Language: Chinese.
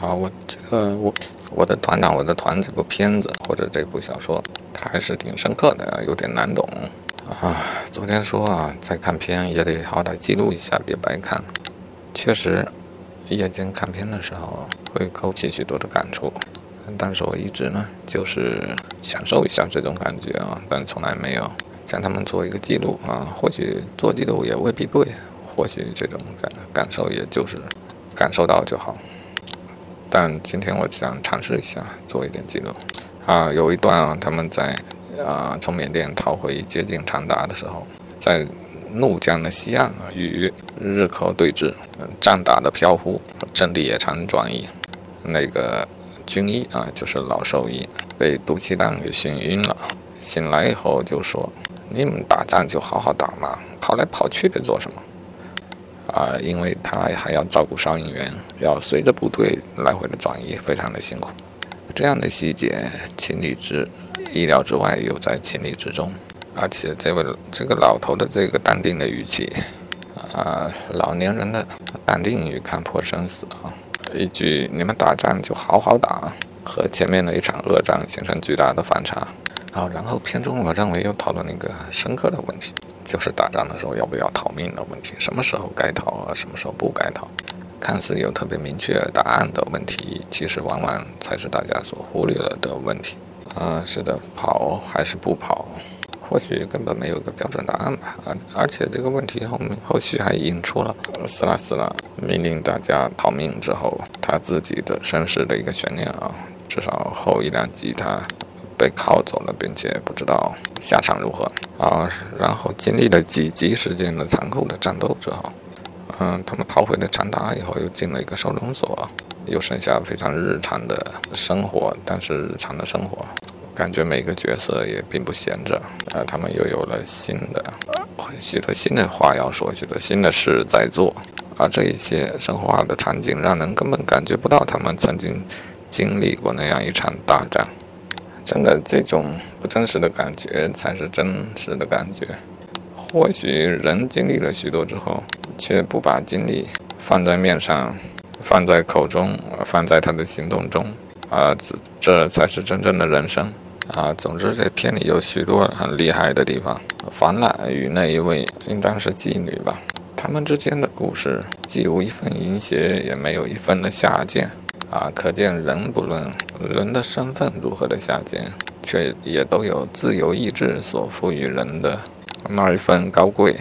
啊，我这个我我的团长我的团这部片子或者这部小说，还是挺深刻的，有点难懂啊。昨天说啊，在看片也得好歹记录一下，别白看。确实，夜间看片的时候会勾起许多的感触，但是我一直呢就是享受一下这种感觉啊，但从来没有向他们做一个记录啊。或许做记录也未必对，或许这种感感受也就是感受到就好。但今天我想尝试一下做一点记录啊，有一段啊，他们在啊从缅甸逃回接近长达的时候，在。怒江的西岸啊，与日寇对峙，战打的飘忽，阵地也常转移。那个军医啊，就是老兽医，被毒气弹给熏晕了。醒来以后就说：“你们打仗就好好打嘛，跑来跑去的做什么？”啊，因为他还要照顾烧引员，要随着部队来回的转移，非常的辛苦。这样的细节，情理之意料之外，又在情理之中。而且这位这个老头的这个淡定的语气，啊，老年人的淡定与看破生死啊，一句“你们打仗就好好打”，和前面的一场恶战形成巨大的反差。好，然后片中我认为又讨论了一个深刻的问题，就是打仗的时候要不要逃命的问题，什么时候该逃啊，什么时候不该逃？看似有特别明确答案的问题，其实往往才是大家所忽略了的问题。啊，是的，跑还是不跑？或许根本没有个标准答案吧，啊！而且这个问题后面后续还引出了斯拉斯拉命令大家逃命之后，他自己的身世的一个悬念啊。至少后一两集他被铐走了，并且不知道下场如何啊。然后经历了几集时间的残酷的战斗之后，嗯，他们逃回了长达以后，又进了一个收容所，又剩下非常日常的生活，但是日常的生活。感觉每个角色也并不闲着，啊，他们又有了新的许多新的话要说，许多新的事在做，而这一些生活化的场景，让人根本感觉不到他们曾经经历过那样一场大战。真的，这种不真实的感觉才是真实的感觉。或许人经历了许多之后，却不把精力放在面上，放在口中，放在他的行动中。啊，这这才是真正的人生啊！总之，这片里有许多很厉害的地方。凡懒与那一位应当是妓女吧？他们之间的故事既无一分淫邪，也没有一分的下贱啊！可见人不论人的身份如何的下贱，却也都有自由意志所赋予人的那一份高贵。